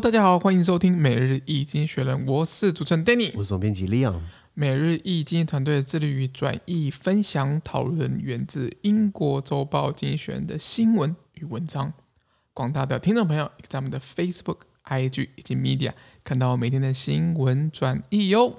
大家好，欢迎收听每日易经济学人，我是主持人 Danny，我是总编辑 Leon。每日易经济团队致力于转译、分享、讨论源自英国周报《经济学人》的新闻与文章。广大的听众朋友，在我们的 Facebook、IG 以及 Media 看到每天的新闻转译哟。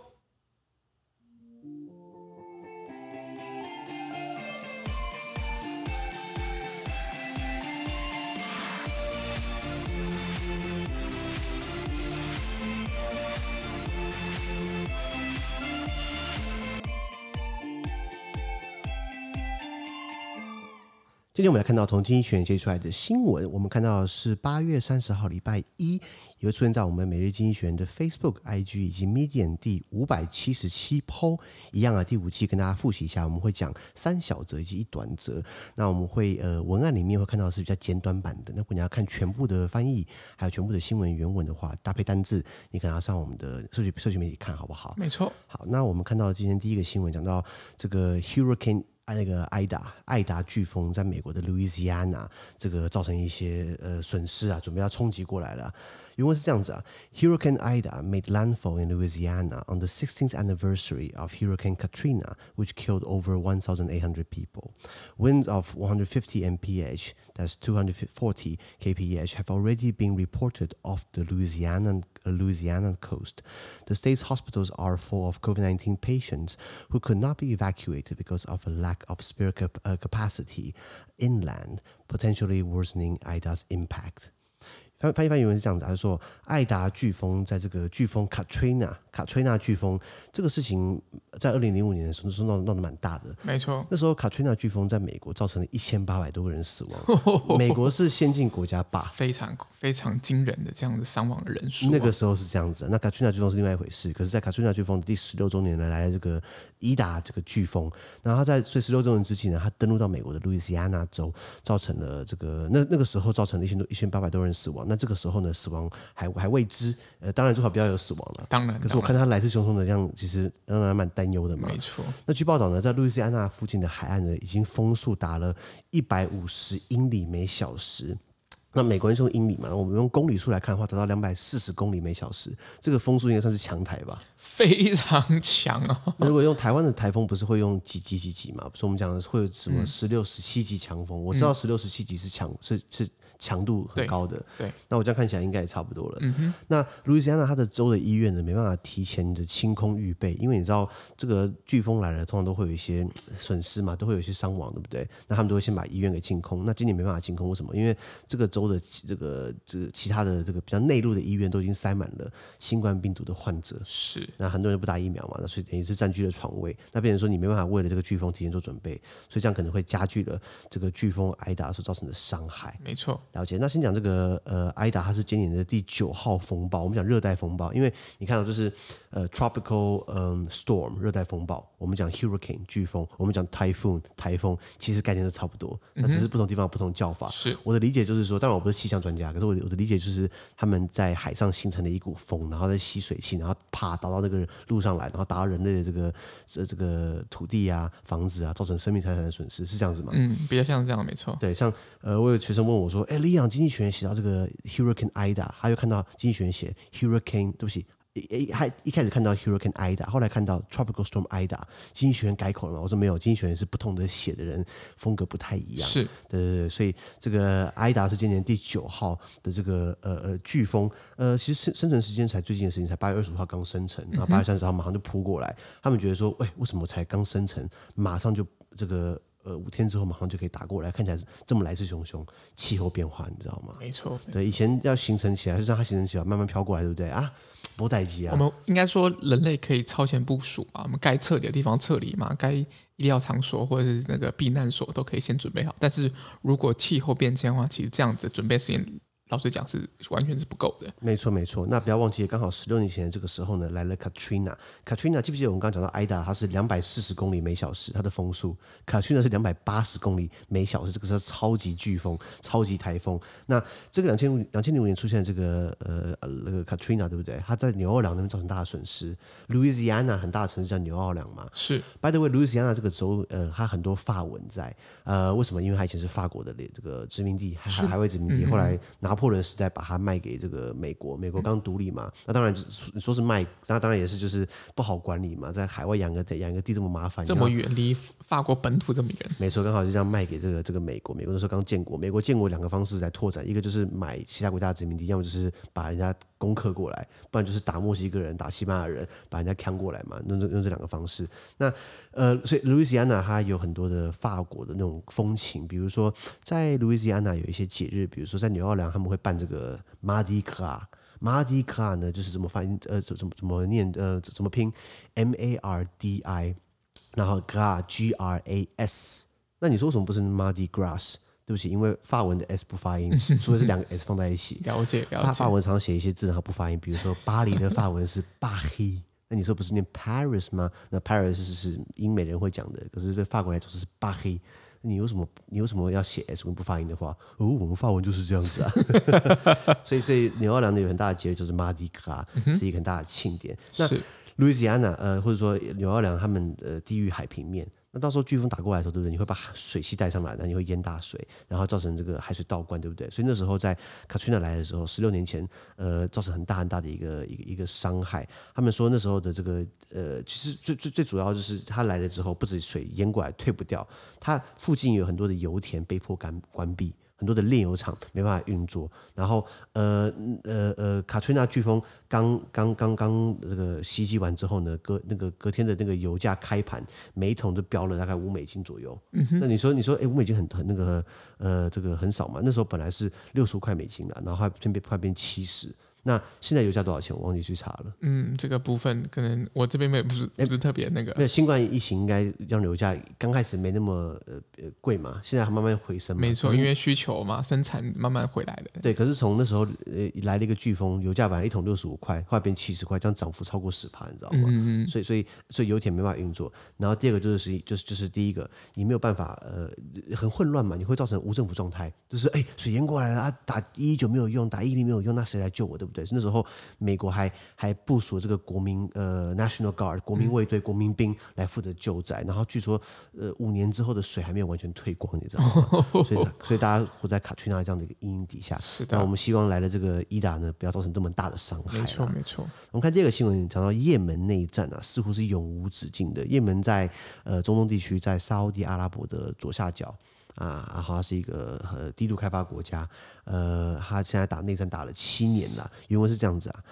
今天我们来看到从经济学人接出来的新闻，我们看到的是八月三十号礼拜一，也会出现在我们每日经济学人的 Facebook、IG 以及 Medium 第五百七十七 po 一样啊。第五期跟大家复习一下，我们会讲三小则以及一短则。那我们会呃文案里面会看到的是比较简短版的。那如果你要看全部的翻译，还有全部的新闻原文的话，搭配单字，你可能要上我们的社区社区媒体看好不好？没错。好，那我们看到今天第一个新闻讲到这个 Hurricane。那个艾达艾达飓风在美国的路易斯安那，这个造成一些呃损失啊，准备要冲击过来了。原文是这样子啊：Hurricane Ida made landfall in Louisiana on the 16th anniversary of Hurricane Katrina, which killed over 1,800 people. Winds of 150 mph, that's 240 kph, have already been reported off the Louisiana Louisiana coast. The state's hospitals are full of COVID-19 patients who could not be evacuated because of a lack of spare uh, capacity inland, potentially worsening Ida's impact. 翻翻译翻译原文是这样子，他说艾达飓风在这个飓风 Katrina 卡崔娜飓风这个事情在二零零五年的时候是闹闹得蛮大的，没错。那时候卡崔娜飓风在美国造成了一千八百多个人死亡，美国是先进国家吧？非常非常惊人的这样的伤亡的人数、啊。那个时候是这样子，那卡崔娜飓风是另外一回事。可是，在卡崔娜飓风的第十六周年呢，来了这个伊达这个飓风，然后他在所以十六周年之际呢，他登陆到美国的路易斯安那州，造成了这个那那个时候造成了一千多一千八百多人死亡。那这个时候呢，死亡还还未知，呃，当然最好不要有死亡了，当然。可是我看他来势汹汹的这样，其实让人蛮担忧的嘛。没错。那据报道呢，在路易斯安那附近的海岸呢，已经风速达了一百五十英里每小时。那美国人是用英里嘛？我们用公里数来看的话，达到两百四十公里每小时。这个风速应该算是强台吧？非常强哦。那如果用台湾的台风，不是会用几级几级嘛？不是我们讲的会有什么十六、十七级强风？我知道十六、十七级是强，是是。强度很高的，对，对，那我这样看起来应该也差不多了。嗯哼，那路易斯安那它的州的医院呢，没办法提前的清空预备，因为你知道这个飓风来了，通常都会有一些损失嘛，都会有一些伤亡，对不对？那他们都会先把医院给清空。那今年没办法清空，为什么？因为这个州的这个这个其他的这个比较内陆的医院都已经塞满了新冠病毒的患者，是。那很多人不打疫苗嘛，那所以等于是占据了床位。那变成说你没办法为了这个飓风提前做准备，所以这样可能会加剧了这个飓风挨打所造成的伤害。没错，了解。那先讲这个。呃，艾达它是今年的第九号风暴。我们讲热带风暴，因为你看到就是呃，tropical 嗯、呃、storm 热带风暴。我们讲 hurricane 飓风，我们讲 typhoon 台风，其实概念都差不多，那只是不同地方有不同叫法。是我的理解就是说，当然我不是气象专家，可是我的我的理解就是他们在海上形成了一股风，然后在吸水性，然后啪打到那个路上来，然后打到人类的这个这这个土地啊、房子啊，造成生命财产的损失，是这样子吗？嗯，比较像这样，没错。对，像呃，我有学生问我说：“哎，李阳经济学人写到这个 Hurricane Ida，他又看到经济学人写 Hurricane，对不起，诶，还一开始看到 Hurricane Ida，后来看到 Tropical Storm Ida，经济学人改口了吗？我说没有，经济学人是不同的写的人，风格不太一样。是，对对对，所以这个 Ida 是今年第九号的这个呃呃飓风，呃，其实生生成时间才最近的事情，才八月二十五号刚生成，然后八月三十号马上就扑过来，嗯、他们觉得说，喂，为什么才刚生成，马上就这个。呃，五天之后马上就可以打过来，看起来是这么来势汹汹，气候变化，你知道吗？没错，对，以前要形成起来，就让它形成起来，慢慢飘过来，对不对啊？不待机啊！我们应该说，人类可以超前部署啊，我们该撤离的地方撤离嘛，该医疗场所或者是那个避难所都可以先准备好。但是如果气候变迁的话，其实这样子准备时间。老实讲是完全是不够的。没错没错，那不要忘记，刚好十六年前的这个时候呢，来了 Katrina。Katrina 记不记得我们刚刚讲到 Ida，，它是两百四十公里每小时，它的风速。Katrina 是两百八十公里每小时，这个是超级飓风、超级台风。那这个两千五两千零五年出现的这个呃那个 Katrina 对不对？它在纽奥良那边造成大的损失。Louisiana 很大的城市叫纽奥良嘛。是。By the way，Louisiana 这个州呃，它很多法文在。呃，为什么？因为它以前是法国的这个殖民地，还还还未殖民地，后来拿破仑时代把它卖给这个美国，美国刚独立嘛，嗯、那当然你说是卖，那当然也是就是不好管理嘛，在海外养个养个地这么麻烦，这么远离法国本土这么远，没错，刚好就这样卖给这个这个美国，美国那时候刚建国，美国建国两个方式来拓展，一个就是买其他国家的殖民地，要么就是把人家攻克过来，不然就是打墨西哥人、打西班牙人，把人家扛过来嘛，用这用这两个方式。那呃，所以路易斯安那它有很多的法国的那种风情，比如说在路易斯安那有一些节日，比如说在纽奥良他们会办这个马迪卡，马迪卡呢就是怎么翻译呃怎怎么怎么念呃怎么拼？M A R D I，然后 Gras G R A S，那你说为什么不是 muddy grass？对不起，因为法文的 S 不发音，除非是两个 S 放在一起。了解，了法文常常写一些字然后不发音，比如说巴黎的法文是巴黑，那你说不是念 Paris 吗？那 Paris 是是英美人会讲的，可是对法国来说是巴黑。你有什么你有什么要写 S 文不发音的话？哦，我们法文就是这样子啊。所以所以纽奥良的有很大的节日就是 Mardi Gras，是一个很大的庆典。那路易斯安那呃或者说纽奥良他们呃地域海平面。那到时候飓风打过来的时候，对不对？你会把水汽带上来，那你会淹大水，然后造成这个海水倒灌，对不对？所以那时候在 Katrina 来的时候，十六年前，呃，造成很大很大的一个一个一个伤害。他们说那时候的这个呃，其实最最最主要就是它来了之后，不止水淹过来退不掉，它附近有很多的油田被迫关关闭。很多的炼油厂没办法运作，然后呃呃呃，卡崔娜飓风刚刚刚刚这个袭击完之后呢，隔那个隔天的那个油价开盘，每一桶都飙了大概五美金左右。嗯、那你说你说，哎，五美金很很那个呃这个很少嘛？那时候本来是六十五块美金了，然后还变变快变七十。那现在油价多少钱？我忘记去查了。嗯，这个部分可能我这边没不是不是特别那个。那新冠疫情应该让油价刚开始没那么呃呃贵嘛，现在还慢慢回升嘛。没错，因为需求嘛，生产慢慢回来的。对，可是从那时候呃来了一个飓风，油价本来一桶六十五块，后来变七十块，这样涨幅超过十趴，你知道吗？嗯嗯。所以所以所以油田没办法运作。然后第二个就是就是就是第一个，你没有办法呃很混乱嘛，你会造成无政府状态，就是哎水淹过来了啊，打一一九没有用，打一一零没有用，那谁来救我，对不对？那时候。美国还还部署这个国民呃 National Guard 国民卫队、国民兵来负责救灾，然后据说呃五年之后的水还没有完全退光，你知道吗？所以所以大家活在卡崔娜这样的一个阴影底下。是的。那我们希望来了这个伊达呢，不要造成这么大的伤害。没错没错。我们看第二个新闻，讲到也门内战啊，似乎是永无止境的。也门在呃中东地区，在沙乌地阿拉伯的左下角。啊，然后它是一个呃低度开发国家，呃，他现在打内战打了七年了。原文是这样子啊。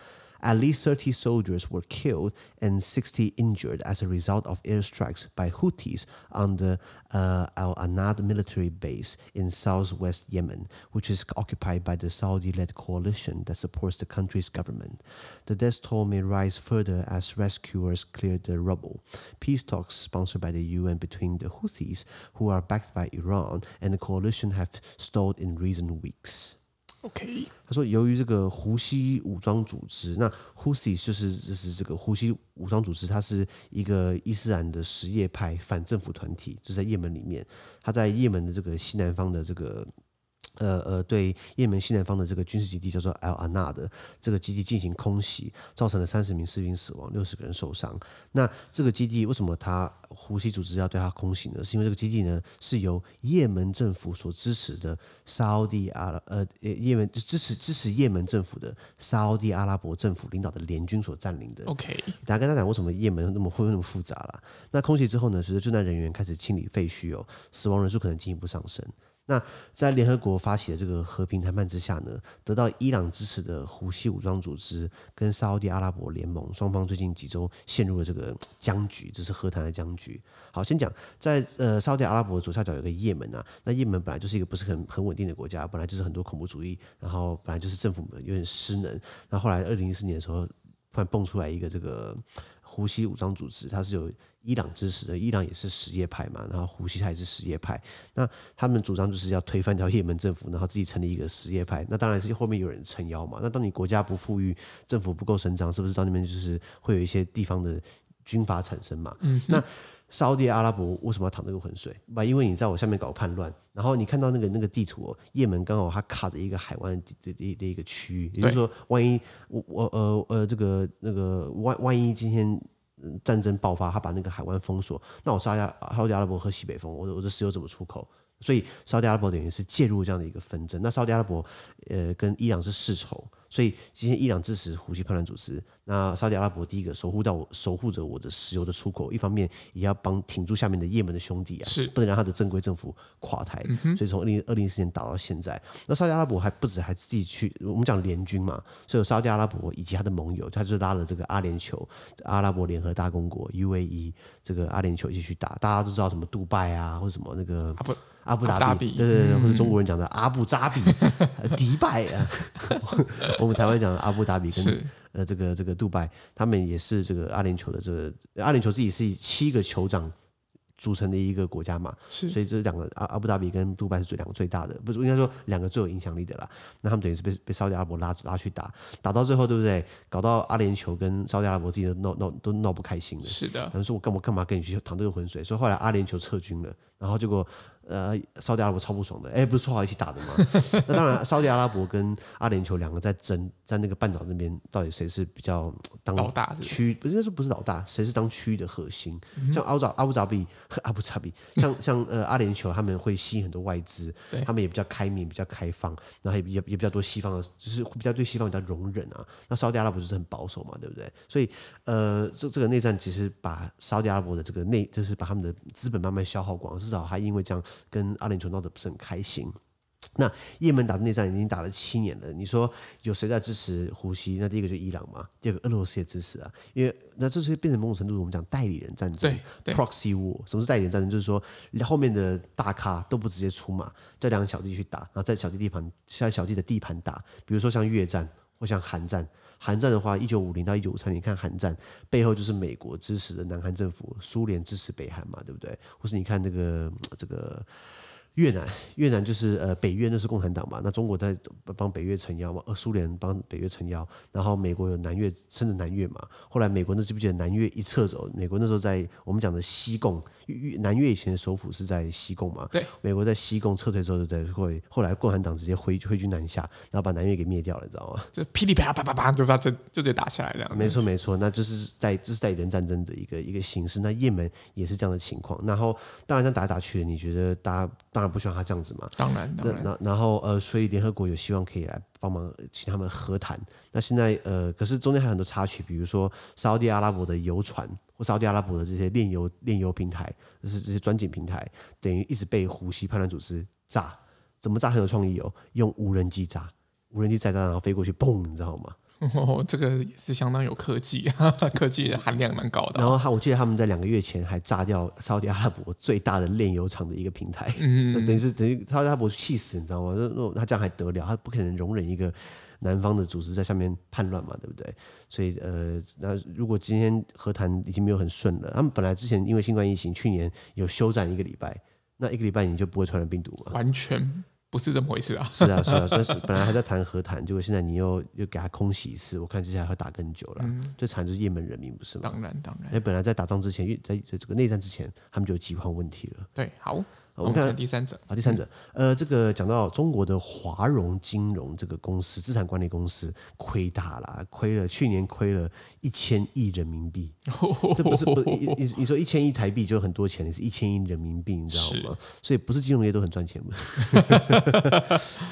At least 30 soldiers were killed and 60 injured as a result of airstrikes by Houthis on the uh, Al Anad military base in southwest Yemen, which is occupied by the Saudi led coalition that supports the country's government. The death toll may rise further as rescuers clear the rubble. Peace talks sponsored by the UN between the Houthis, who are backed by Iran, and the coalition have stalled in recent weeks. OK，他说，由于这个胡西武装组织，那 h u s i 就是就是这个胡西武装组织，它是一个伊斯兰的什叶派反政府团体，就在也门里面，他在也门的这个西南方的这个。呃呃，对，也门西南方的这个军事基地叫做 Al Anad 的这个基地进行空袭，造成了三十名士兵死亡，六十个人受伤。那这个基地为什么他胡西组织要对他空袭呢？是因为这个基地呢是由也门政府所支持的沙乌地阿拉呃也门支持支持也门政府的沙乌地阿拉伯政府领导的联军所占领的。OK，大家跟他讲为什么也门那么会那么复杂了？那空袭之后呢，随着救难人员开始清理废墟哦，死亡人数可能进一步上升。那在联合国发起的这个和平谈判之下呢，得到伊朗支持的胡西武装组织跟沙地阿拉伯联盟双方最近几周陷入了这个僵局，这是和谈的僵局。好，先讲在呃沙地阿拉伯左下角有个也门啊，那也门本来就是一个不是很很稳定的国家，本来就是很多恐怖主义，然后本来就是政府有点失能，那后来二零一四年的时候突然蹦出来一个这个。胡西武装组织，它是有伊朗支持的，伊朗也是什叶派嘛，然后胡西他也是什叶派，那他们主张就是要推翻掉也门政府，然后自己成立一个什叶派，那当然是后面有人撑腰嘛。那当你国家不富裕，政府不够成长，是不是到那边就是会有一些地方的军阀产生嘛？嗯，那。沙乌地阿拉伯为什么要淌这个浑水？不，因为你在我下面搞叛乱，然后你看到那个那个地图哦，也门刚好它卡着一个海湾的的的一个区域，也就是说，万一我我呃呃这个那个万万一今天战争爆发，他把那个海湾封锁，那我沙乌地阿拉伯喝西北风，我我的石油怎么出口？所以沙特阿拉伯等于是介入这样的一个纷争。那沙特阿拉伯呃跟伊朗是世仇。所以今天伊朗支持胡西叛乱组织，那沙特阿拉伯第一个守护到我守护着我的石油的出口，一方面也要帮挺住下面的也门的兄弟啊，是不能让他的正规政府垮台。嗯、所以从二零二零一四年打到现在，那沙特阿拉伯还不止还自己去，我们讲联军嘛，所以有沙特阿拉伯以及他的盟友，他就拉了这个阿联酋阿拉伯联合大公国 UAE 这个阿联酋一起去打，大家都知道什么杜拜啊，或者什么那个。阿布达比，对对对，或者中国人讲的阿布扎比、迪拜啊，我们台湾讲的阿布达比跟呃这个这个杜拜，他们也是这个阿联酋的这个阿联酋自己是以七个酋长组成的一个国家嘛，是，所以这两个阿阿布达比跟杜拜是最两个最大的，不是应该说两个最有影响力的啦。那他们等于是被被沙特阿拉伯拉拉去打，打到最后对不对？搞到阿联酋跟沙特阿拉伯自己都闹闹都闹不开心了。是的，他们说我干嘛干嘛跟你去淌这个浑水？所以后来阿联酋撤军了，然后结果。呃，沙特阿拉伯超不爽的，哎，不是说好一起打的吗？那当然，沙特阿拉伯跟阿联酋两个在争，在那个半岛那边，到底谁是比较当老大区？不是说不是老大，谁是当区域的核心？嗯、像阿扎 阿布扎比、阿布扎比，像像呃阿联酋，他们会吸引很多外资，他们也比较开明、比较开放，然后也比较也比较多西方的，就是比较对西方比较容忍啊。那沙特阿拉伯就是很保守嘛，对不对？所以呃，这这个内战其实把沙特阿拉伯的这个内，就是把他们的资本慢慢消耗光，至少还因为这样。跟阿联酋闹得不是很开心。那也门打的内战已经打了七年了，你说有谁在支持胡西？那第一个就伊朗嘛，第二个俄罗斯也支持啊。因为那这是变成某种程度，我们讲代理人战争，proxy war。什么是代理人战争？就是说后面的大咖都不直接出马，叫两个小弟去打，然后在小弟地盘，在小弟的地盘打。比如说像越战或像韩战。韩战的话，一九五零到一九五三年，看韩战背后就是美国支持的南韩政府，苏联支持北韩嘛，对不对？或是你看那个这个。越南，越南就是呃北越，那是共产党嘛，那中国在帮北越撑腰嘛，呃苏联帮北越撑腰，然后美国有南越撑着南越嘛，后来美国那记不记得南越一撤走，美国那时候在我们讲的西贡，南越以前的首府是在西贡嘛，对，美国在西贡撤退之后，对不对？会后来共产党直接挥挥军南下，然后把南越给灭掉了，你知道吗？就噼里啪啦啪啪啪，就把就就直接打下来这样。没错没错，那就是在这是代理人战争的一个一个形式。那也门也是这样的情况，然后当然这样打来打去的，你觉得大家当然。不希望他这样子嘛？当然，当然。然然后呃，所以联合国有希望可以来帮忙，请他们和谈。那现在呃，可是中间还有很多插曲，比如说沙特阿拉伯的油船或沙特阿拉伯的这些炼油炼油平台，就是这些钻井平台，等于一直被胡西叛乱组织炸。怎么炸很有创意哦？用无人机炸，无人机炸炸，然后飞过去，嘣，你知道吗？哦，这个也是相当有科技，科技的含量蛮高的。然后他，我记得他们在两个月前还炸掉沙特阿拉伯最大的炼油厂的一个平台，嗯，等于是等于沙特阿拉伯气死，你知道吗？那他这样还得了？他不可能容忍一个南方的组织在下面叛乱嘛，对不对？所以呃，那如果今天和谈已经没有很顺了，他们本来之前因为新冠疫情，去年有休战一个礼拜，那一个礼拜你就不会传染病毒吗？完全。不是这么回事啊！是啊，是啊，但是本来还在谈和谈，结果现在你又又给他空袭一次，我看接下来会打更久了。嗯、最惨就是也门人民，不是吗？当然，当然。因为本来在打仗之前，在在这个内战之前，他们就有饥荒问题了。对，好。我们看第三者啊，第三者，呃，这个讲到中国的华融金融这个公司，资产管理公司亏大了，亏了，去年亏了一千亿人民币，这不是不是你你说一千亿台币就很多钱，你是一千亿人民币，你知道吗？所以不是金融业都很赚钱吗？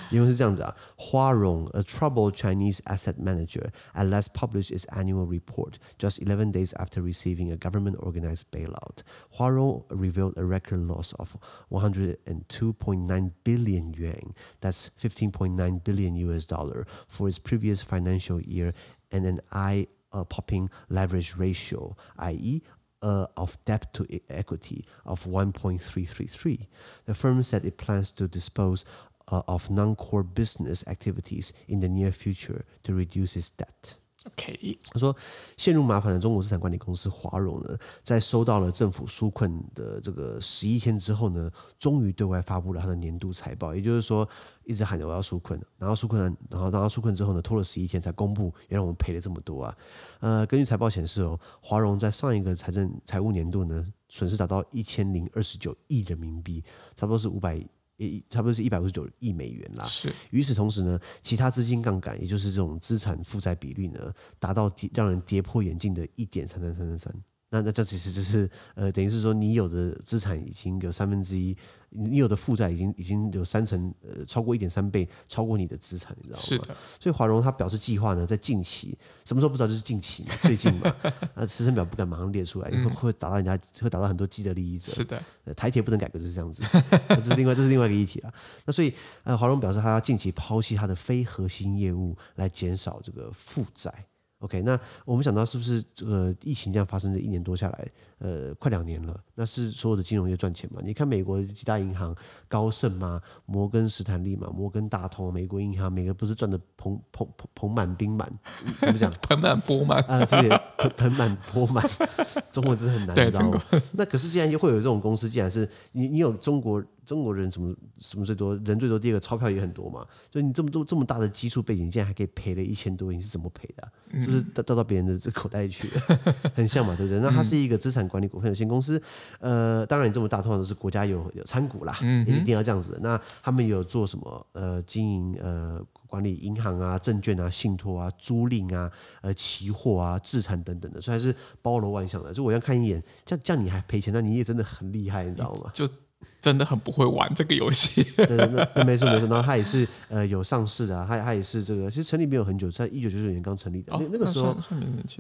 因为是这样子啊，华融，a troubled Chinese asset manager, at last published its annual report just eleven days after receiving a government-organized bailout. 华融 revealed a record loss of 102.9 billion yuan, that's 15.9 billion US dollar for its previous financial year, and an eye-popping leverage ratio, i.e., uh, of debt to equity of 1.333. The firm said it plans to dispose uh, of non-core business activities in the near future to reduce its debt. OK，他说，陷入麻烦的中国资产管理公司华融呢，在收到了政府纾困的这个十一天之后呢，终于对外发布了他的年度财报。也就是说，一直喊着我要纾困，然后纾困，然后然后纾困之后呢，拖了十一天才公布，原来我们赔了这么多啊。呃，根据财报显示哦，华融在上一个财政财务年度呢，损失达到一千零二十九亿人民币，差不多是五百。也差不多是一百五十九亿美元啦。是。与此同时呢，其他资金杠杆，也就是这种资产负债比率呢，达到让人跌破眼镜的一点三三三三三。那那这其实就是呃，等于是说你有的资产已经有三分之一。你有的负债已经已经有三成，呃，超过一点三倍，超过你的资产，你知道吗？是的。所以华融他表示计划呢，在近期什么时候不知道，就是近期嘛，最近嘛，呃，时程表不敢马上列出来，会会打到人家，会打到很多既得利益者。是的。呃，台铁不能改革就是这样子，这是另外这是另外一个议题了。那所以呃，华融表示他要近期抛弃他的非核心业务，来减少这个负债。OK，那我们想到是不是这个疫情这样发生这一年多下来，呃，快两年了，那是所有的金融业赚钱嘛？你看美国几大银行，高盛嘛，摩根士坦利嘛，摩根大通，美国银行，每个不是赚的盆盆盆盆满钵满，怎么讲？盆满钵满啊，这些盆盆满钵满，中文真的很难，你知道吗？那可是既然就会有这种公司，既然是你，你有中国。中国人什么什么最多，人最多，第二个钞票也很多嘛。所以你这么多这么大的基础背景，你竟然还可以赔了一千多亿，你是怎么赔的、啊？是不是掉到别人的这口袋里去了？很像嘛，对不对？那它是一个资产管理股份有限公司，呃，当然你这么大，通常都是国家有有参股啦，嗯一定要这样子。那他们有做什么？呃，经营呃管理银行啊、证券啊、信托啊、租赁啊、呃期货啊、资产等等的，所以还是包罗万象的。就我要看一眼，这样这样你还赔钱，那你也真的很厉害，你知道吗？就。真的很不会玩这个游戏。对，那那没错没错。然后他也是呃有上市的、啊，他他也是这个，其实成立没有很久，在一九九九年刚成立的。那、哦、那个时候，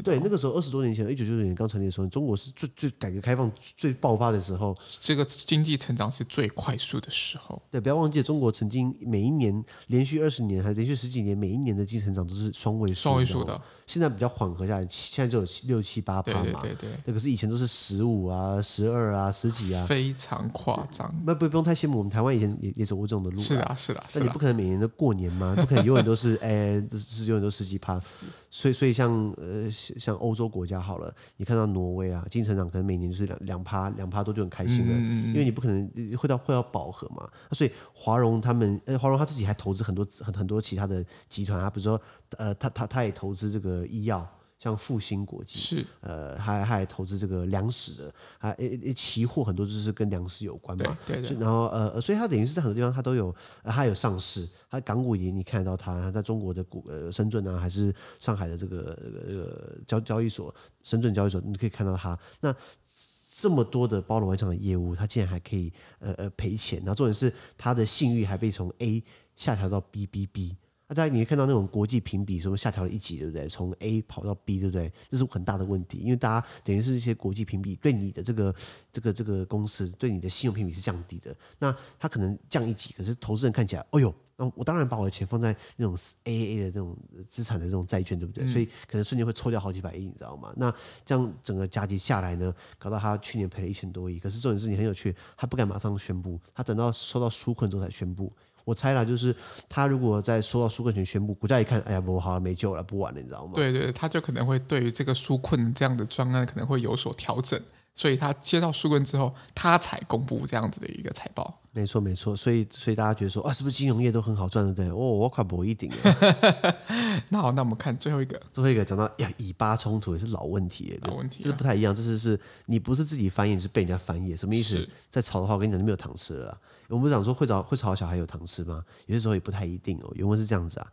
对，那个时候二十多年前，一九九九年刚成立的时候，中国是最最改革开放最爆发的时候，这个经济成长是最快速的时候。对，不要忘记，中国曾经每一年连续二十年，还连续十几年，每一年的经济成长都是双位数。双位数的。现在比较缓和下来，现在只有六七八八嘛。对对对。那可是以前都是十五啊、十二啊、十几啊，非常夸张。那不不用太羡慕。我们台湾以前也也走过这种的路，是啊是啊，那你不可能每年都过年嘛，不可能永远都是 哎，是永远都十几 pass。所以所以像呃像欧洲国家好了，你看到挪威啊，经济成长可能每年就是两两趴两趴多就很开心了，因为你不可能会到会到饱和嘛。所以华融他们呃华融他自己还投资很多很很多其他的集团啊，比如说呃他他他也投资这个医药。像复兴国际是，呃，还还投资这个粮食的，还呃呃期货很多就是跟粮食有关嘛，对，对，对，所以然后呃，所以它等于是在很多地方它都有，呃、它有上市，它港股也你看得到它，它在中国的股呃深圳啊，还是上海的这个呃交交易所，深圳交易所，你可以看到它那这么多的包罗万象的业务，它竟然还可以呃呃赔钱，然后重点是它的信誉还被从 A 下调到 BBB。那大家你会看到那种国际评比，什么下调了一级，对不对？从 A 跑到 B，对不对？这是很大的问题，因为大家等于是一些国际评比对你的这个这个这个公司对你的信用评比是降低的。那他可能降一级，可是投资人看起来，哦呦，那我当然把我的钱放在那种 AAA 的这种资产的这种债券，对不对？嗯、所以可能瞬间会抽掉好几百亿，你知道吗？那这样整个加急下来呢，搞到他去年赔了一千多亿。可是这种事情很有趣，他不敢马上宣布，他等到收到纾困之后才宣布。我猜了，就是他如果在收到纾困权宣布，股价一看，哎呀，我好像，没救了，不玩了，你知道吗？对对，他就可能会对于这个纾困这样的专案可能会有所调整，所以他接到纾困之后，他才公布这样子的一个财报。没错没错，所以所以大家觉得说啊，是不是金融业都很好赚的？对，哦，我快不一定。那好，那我们看最后一个，最后一个讲到呀，以巴冲突也是老问题，老问题，这是不太一样。这是是你不是自己翻译，你是被人家翻译，什么意思？在吵的话，我跟你讲，就没有糖吃了。我们不是讲说会吵会吵小孩有糖吃吗？有些时候也不太一定哦。原文是这样子啊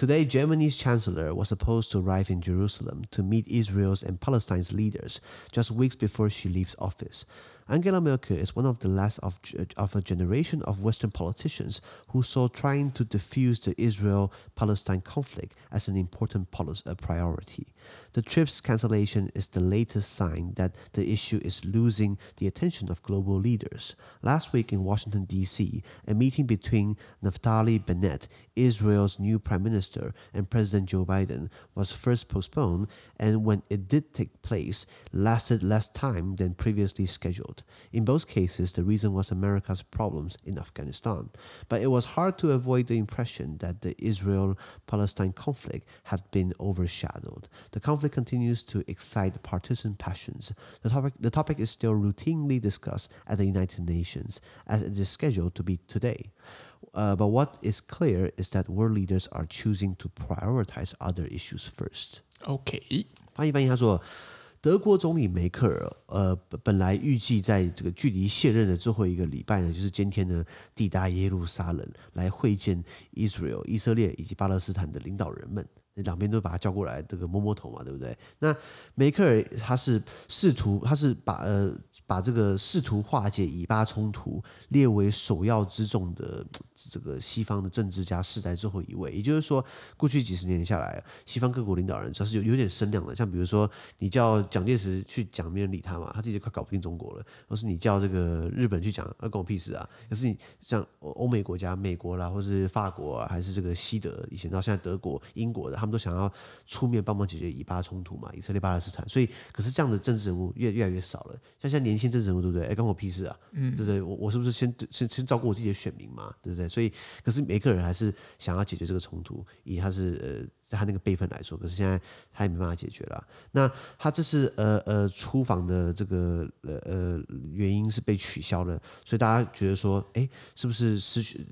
：Today, Germany's chancellor was supposed to arrive in Jerusalem to meet Israel's and Palestine's leaders just weeks before she leaves office. Angela Merkel is one of the last of, of a generation of Western politicians who saw trying to defuse the Israel-Palestine conflict as an important policy, priority. The trip's cancellation is the latest sign that the issue is losing the attention of global leaders. Last week in Washington, D.C., a meeting between Naftali Bennett, Israel's new prime minister, and President Joe Biden was first postponed, and when it did take place, lasted less time than previously scheduled. In both cases, the reason was America's problems in Afghanistan. But it was hard to avoid the impression that the Israel Palestine conflict had been overshadowed. The conflict continues to excite partisan passions. The topic, the topic is still routinely discussed at the United Nations, as it is scheduled to be today. Uh, but what is clear is that world leaders are choosing to prioritize other issues first. Okay. 翻译翻译，他说。德国总理梅克尔，呃，本来预计在这个距离卸任的最后一个礼拜呢，就是今天呢，抵达耶路撒冷来会见 Israel 以色列以及巴勒斯坦的领导人们。两边都把他叫过来，这个摸摸头嘛，对不对？那梅克尔他是试图，他是把呃把这个试图化解以巴冲突列为首要之重的这个西方的政治家世代最后一位。也就是说，过去几十年下来，西方各国领导人主要是有有点声量的，像比如说你叫蒋介石去讲，没人理他嘛，他自己就快搞不定中国了；或是你叫这个日本去讲，那关我屁事啊！可是你像欧美国家，美国啦，或是法国啊，还是这个西德，以前到现在德国、英国的，他们都想要出面帮忙解决以巴冲突嘛，以色列、巴勒斯坦。所以，可是这样的政治人物越越来越少了。像现在年轻政治人物，对不对？哎，关我屁事啊！嗯，对不对？我我是不是先先先照顾我自己的选民嘛？对不对？所以，可是每个人还是想要解决这个冲突，以他是呃他那个辈分来说，可是现在他也没办法解决了。那他这次呃呃出访的这个呃呃原因是被取消了，所以大家觉得说，哎，是不是失去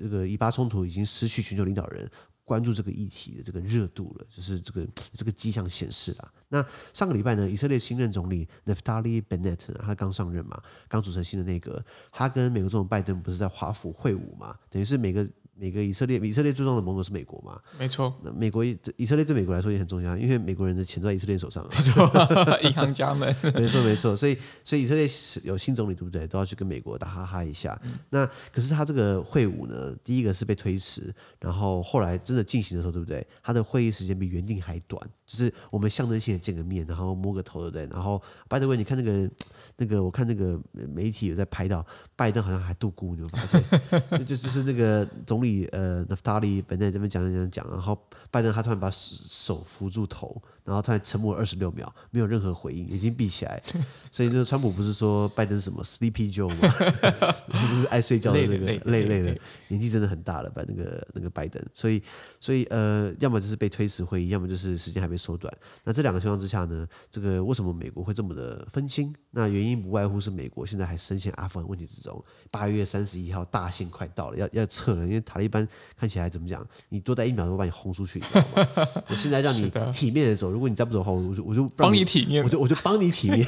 这个以巴冲突已经失去全球领导人关注这个议题的这个热度了？就是这个这个迹象显示了。那上个礼拜呢，以色列新任总理 Naftali Bennett 他刚上任嘛，刚组成新的内阁，他跟美国总统拜登不是在华府会晤嘛？等于是每个。每个以色列，以色列最重要的盟友是美国嘛？没错。那美国以色列对美国来说也很重要，因为美国人的钱都在以色列手上。没错，银行家们。没错，没错。所以，所以以色列有新总理，对不对？都要去跟美国打哈哈一下。嗯、那可是他这个会晤呢，第一个是被推迟，然后后来真的进行的时候，对不对？他的会议时间比原定还短，就是我们象征性的见个面，然后摸个头，对不对？然后，by the way，你看那个那个，我看那个媒体有在拍到拜登好像还度孤，你有发现？就就是那个总理呃。大利本在这边讲讲讲，然后拜登他突然把手扶住头，然后突然沉默了二十六秒，没有任何回应，眼睛闭起来。所以那个川普不是说拜登什么 Sleepy Joe 吗？是不是爱睡觉的那个累累累的？年纪真的很大了吧？那个那个拜登，所以所以呃，要么就是被推迟会议，要么就是时间还没缩短。那这两个情况之下呢，这个为什么美国会这么的分心？那原因不外乎是美国现在还深陷阿富汗问题之中。八月三十一号大限快到了，要要撤了，因为塔利班看起来。怎么讲？你多待一秒，我把你轰出去，你知道吗？我现在让你体面的走，如果你再不走的话，我就我就帮你体面，我就我就帮你体面。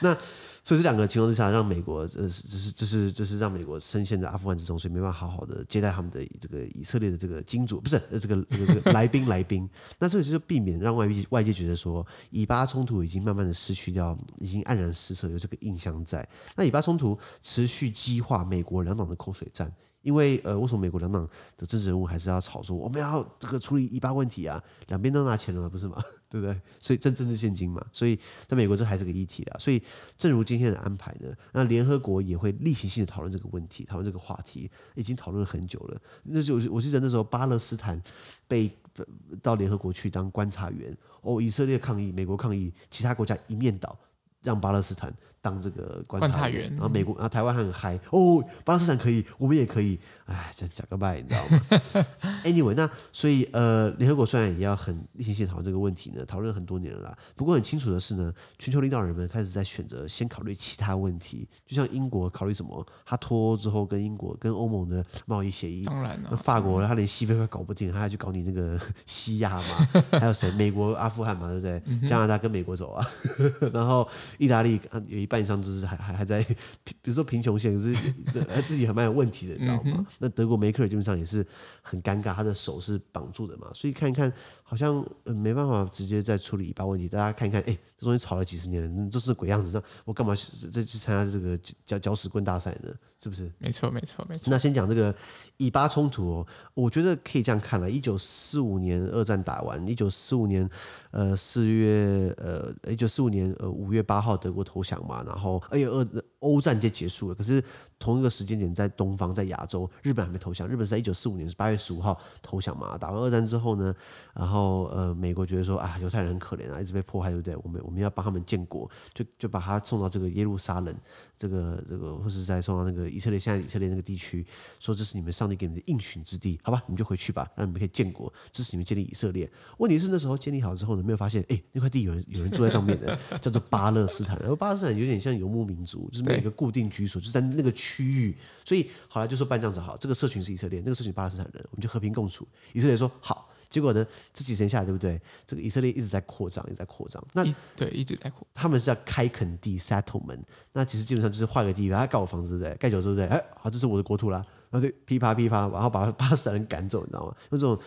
那所以这两个情况之下，让美国呃，就是就是就是让美国深陷在阿富汗之中，所以没办法好好的接待他们的这个以色列的这个金主，不是这个这个来宾 来宾。那这个就是避免让外界外界觉得说，以巴冲突已经慢慢的失去掉，已经黯然失色，有这个印象在。那以巴冲突持续激化美国两党的口水战。因为呃，为什么美国两党的政治人物还是要吵说我们要这个处理一巴问题啊？两边都拿钱了嘛，不是吗？对不对？所以政政治现金嘛。所以在美国这还是个议题啊。所以正如今天的安排呢，那联合国也会例行性的讨论这个问题，讨论这个话题，已经讨论了很久了。那就我记得那时候巴勒斯坦被到联合国去当观察员，哦，以色列抗议，美国抗议，其他国家一面倒，让巴勒斯坦。当这个观察员，然后美国，然后台湾还很嗨哦，巴勒斯坦可以，我们也可以，哎，讲讲个拜，你知道吗？Anyway，那所以呃，联合国虽然也要很例行性讨论这个问题呢，讨论很多年了啦。不过很清楚的是呢，全球领导人们开始在选择先考虑其他问题，就像英国考虑什么，他脱欧之后跟英国跟欧盟的贸易协议，当然了，那法国他连西非都搞不定，他还去搞你那个西亚嘛？还有谁？美国阿富汗嘛，对不对？加拿大跟美国走啊，然后意大利有一半。上就是还还还在，比如说贫穷线，可是自己还蛮有问题的，你知道吗？那德国梅克尔基本上也是很尴尬，他的手是绑住的嘛，所以看一看。好像没办法直接再处理以巴问题，大家看一看，哎，这东西吵了几十年了，都是鬼样子，那我干嘛再去参加这个搅搅屎棍大赛呢？是不是？没错，没错，没错。那先讲这个以巴冲突哦，我觉得可以这样看了。一九四五年二战打完，一九四五年呃四月呃一九四五年呃五月八号德国投降嘛，然后哎呀二欧战就结束了。可是同一个时间点在东方，在亚洲，日本还没投降，日本是在一九四五年是八月十五号投降嘛。打完二战之后呢，然后。呃，美国觉得说啊，犹太人很可怜啊，一直被迫害，对不对？我们我们要帮他们建国，就就把他送到这个耶路撒冷，这个这个，或是再送到那个以色列，现在以色列那个地区，说这是你们上帝给你们的应许之地，好吧？你们就回去吧，让你们可以建国，支持你们建立以色列。问题是那时候建立好之后呢，没有发现，哎，那块地有人有人住在上面的，叫做巴勒斯坦。然后巴勒斯坦有点像游牧民族，就是没有一个固定居所，就是在那个区域。所以后来就说办这样子好，这个社群是以色列，那个社群巴勒斯坦人，我们就和平共处。以色列说好。结果呢？这几年下来，对不对？这个以色列一直在扩张，一直在扩张。那对，一直在扩。他们是要开垦地 settlement，那其实基本上就是换个地方，他盖我房子，对不对？盖久之后，对不对？哎，好，这是我的国土啦。然后就噼啪噼啪，然后把巴勒斯坦人赶走，你知道吗？那种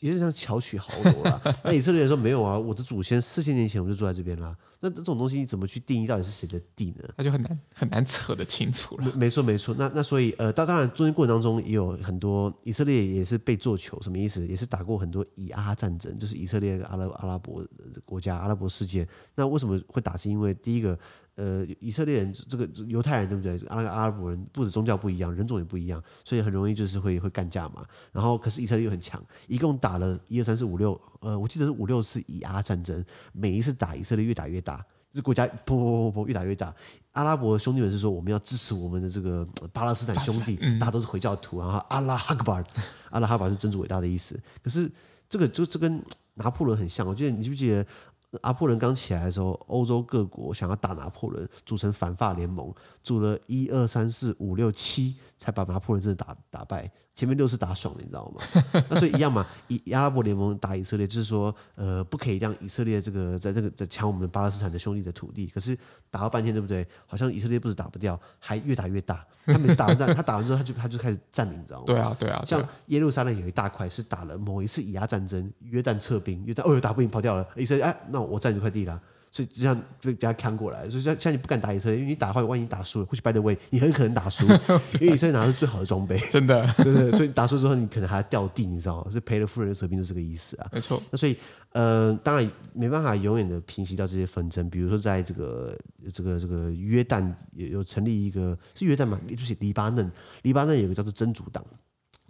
有点像巧取豪夺了。那以色列人说没有啊，我的祖先四千年前我就住在这边了。那这种东西你怎么去定义到底是谁的地呢？那就很难很难扯得清楚了。没错没错，那那所以呃，当当然中间过程当中也有很多以色列也是被做球，什么意思？也是打过很多以阿战争，就是以色列阿拉阿拉伯国家阿拉伯世界。那为什么会打？是因为第一个。呃，以色列人这个犹太人对不对？阿拉阿拉伯人不止宗教不一样，人种也不一样，所以很容易就是会会干架嘛。然后，可是以色列又很强，一共打了一二三四五六，呃，我记得是五六次以阿战争，每一次打以色列越打越大，这国家砰砰砰砰越打越大。阿拉伯兄弟们是说我们要支持我们的这个巴勒斯坦兄弟，大家都是回教徒，然后阿拉哈克巴尔，阿拉哈巴尔是真主伟大的意思。可是这个就这跟拿破仑很像，我觉得你记不记得？拿破仑刚起来的时候，欧洲各国想要打拿破仑，组成反法联盟，组了一二三四五六七，才把拿破仑真的打打败。前面六次打爽了，你知道吗？那所以一样嘛，以阿拉伯联盟打以色列，就是说，呃，不可以让以色列这个在这个在抢我们巴勒斯坦的兄弟的土地。可是打了半天，对不对？好像以色列不止打不掉，还越打越大。他每次打完战，他打完之后，他就他就开始占领，你知道吗？对啊，对啊。像耶路撒冷有一大块是打了某一次以阿战争，约旦撤兵，约旦哦哟打不赢跑掉了，以色列哎，那我占这块地了。所以就像被被他扛过来，所以像像你不敢打以色列，因为你打的话，万一打输了，或许 by the way，你很可能打输，因为以色列拿的是最好的装备，真的，对不对？所以打输之后，你可能还要掉地，你知道吗？所以赔了夫人又折兵，就是这个意思啊。没错。那所以呃，当然没办法永远的平息掉这些纷争，比如说在这个这个这个约旦有有成立一个是约旦嘛？对不起，黎巴嫩，黎巴嫩有个叫做真主党。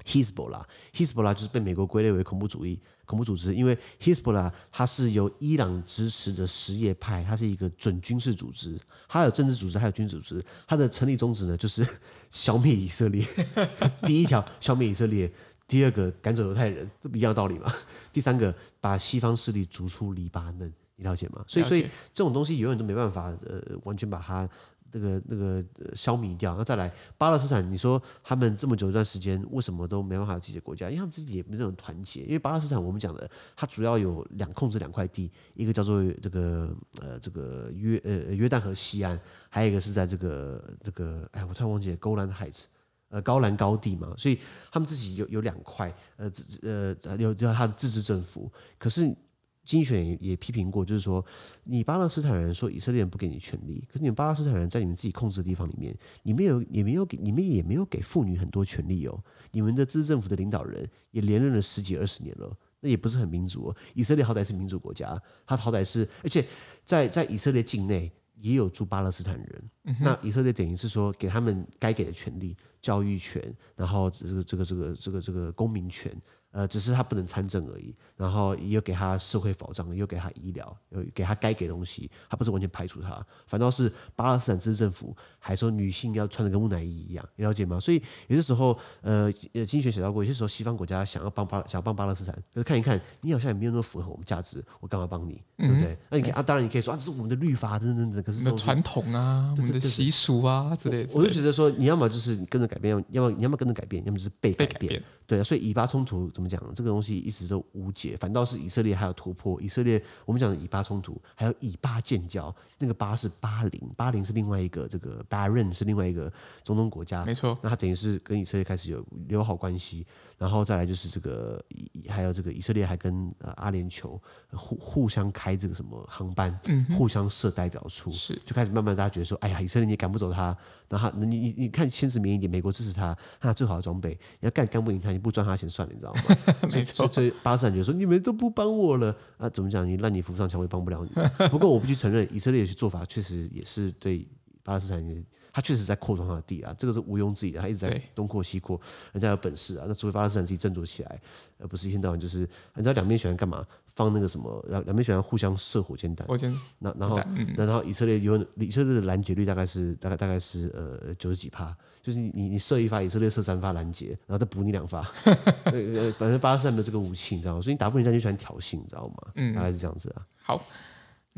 Hezbollah，Hezbollah 就是被美国归类为恐怖主义恐怖组织，因为 Hezbollah 它是由伊朗支持的什叶派，它是一个准军事组织，它有政治组织，还有军事组织。它的成立宗旨呢，就是消灭以色列。第一条，消灭以色列；第二个，赶走犹太人，这不一样的道理嘛。第三个，把西方势力逐出黎巴嫩，你了解吗？所以，所以这种东西永远都没办法呃完全把它。那个那个消弭掉，那再来巴勒斯坦，你说他们这么久一段时间，为什么都没办法有自己的国家？因为他们自己也没这种团结。因为巴勒斯坦，我们讲的，它主要有两控制两块地，一个叫做这个呃这个约呃约旦河西岸，还有一个是在这个这个哎，我突然忘记了，Golan Heights，呃高兰高地嘛，所以他们自己有有两块，呃自呃有有他的自治政府，可是。经济学也也批评过，就是说，你巴勒斯坦人说以色列人不给你权利，可是你们巴勒斯坦人在你们自己控制的地方里面，你们有也没有给你们也没有给妇女很多权利哦。你们的自治政府的领导人也连任了十几二十年了，那也不是很民主哦。以色列好歹是民主国家，他好歹是，而且在在以色列境内也有住巴勒斯坦人，嗯、那以色列等于是说给他们该给的权利，教育权，然后这个这个这个这个这个公民权。呃，只是他不能参政而已，然后又给他社会保障，又给他医疗，又给他该给的东西，他不是完全排除他，反倒是巴勒斯坦自治政府还说女性要穿的跟木乃伊一样，你了解吗？所以有些时候，呃，呃，经济学写到过，有些时候西方国家想要帮巴想要帮巴勒斯坦，可是看一看，你好像也没有那么符合我们价值，我干嘛帮你，对不对？嗯、那你可以啊，当然你可以说啊，这是我们的律法，等等等，可是传统啊，我们的习俗啊之类的。我就觉得说，你要么就是跟着改变，要么你要么跟着改变，要么就是被改变。改变对啊，所以以巴冲突怎么讲？这个东西一直都无解，反倒是以色列还有突破。以色列我们讲的以巴冲突，还有以巴建交，那个巴是巴林，巴林是另外一个这个 Bahrain 是另外一个中东国家，没错。那他等于是跟以色列开始有友好关系，然后再来就是这个还有这个以色列还跟呃阿联酋互互相开这个什么航班，嗯，互相设代表处，是就开始慢慢大家觉得说，哎呀，以色列你也赶不走他，然后你你你看千字明一点，美国支持他，他最好的装备，你要干干不赢他。不赚他钱算了，你知道吗？没错，所以巴勒斯坦就说你们都不帮我了啊？怎么讲？你烂泥扶不上墙，我也帮不了你。不过我必须承认，以色列有些做法确实也是对巴勒斯坦人，他确实在扩张他的地啊，这个是毋庸置疑的。他一直在东扩西扩，人家有本事啊。那除非巴勒斯坦自己振作起来，而不是一天到晚就是，你知道两边喜欢干嘛？放那个什么，两两边喜欢互相射火箭弹。火箭，那然后，嗯、然后以色列有以色列的拦截率大概是大概大概是呃九十几趴。就是你你射一发，以色列射三发拦截，然后再补你两发。呃，反正巴勒斯坦没有这个武器，你知道吗？所以你打不赢，人家就喜欢挑衅，你知道吗？嗯，大概是这样子啊。好，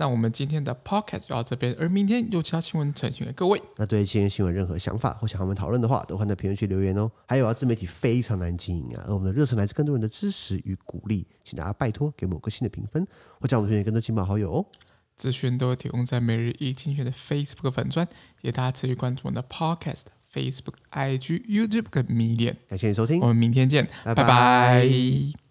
那我们今天的 podcast 就到这边，而明天有其他新闻呈现给各位。那对今天新闻任何想法或想和我们讨论的话，都欢迎在评论区留言哦。还有啊，自媒体非常难经营啊，而我们的热忱来自更多人的支持与鼓励，请大家拜托给某个新的评分，或将我们推荐更多亲朋好友哦。资讯都会提供在每日一精选的 Facebook 粉专，也大家持续关注我们的 podcast。Facebook、IG、YouTube 跟 Medium。感谢你收听，我们明天见，拜拜拜拜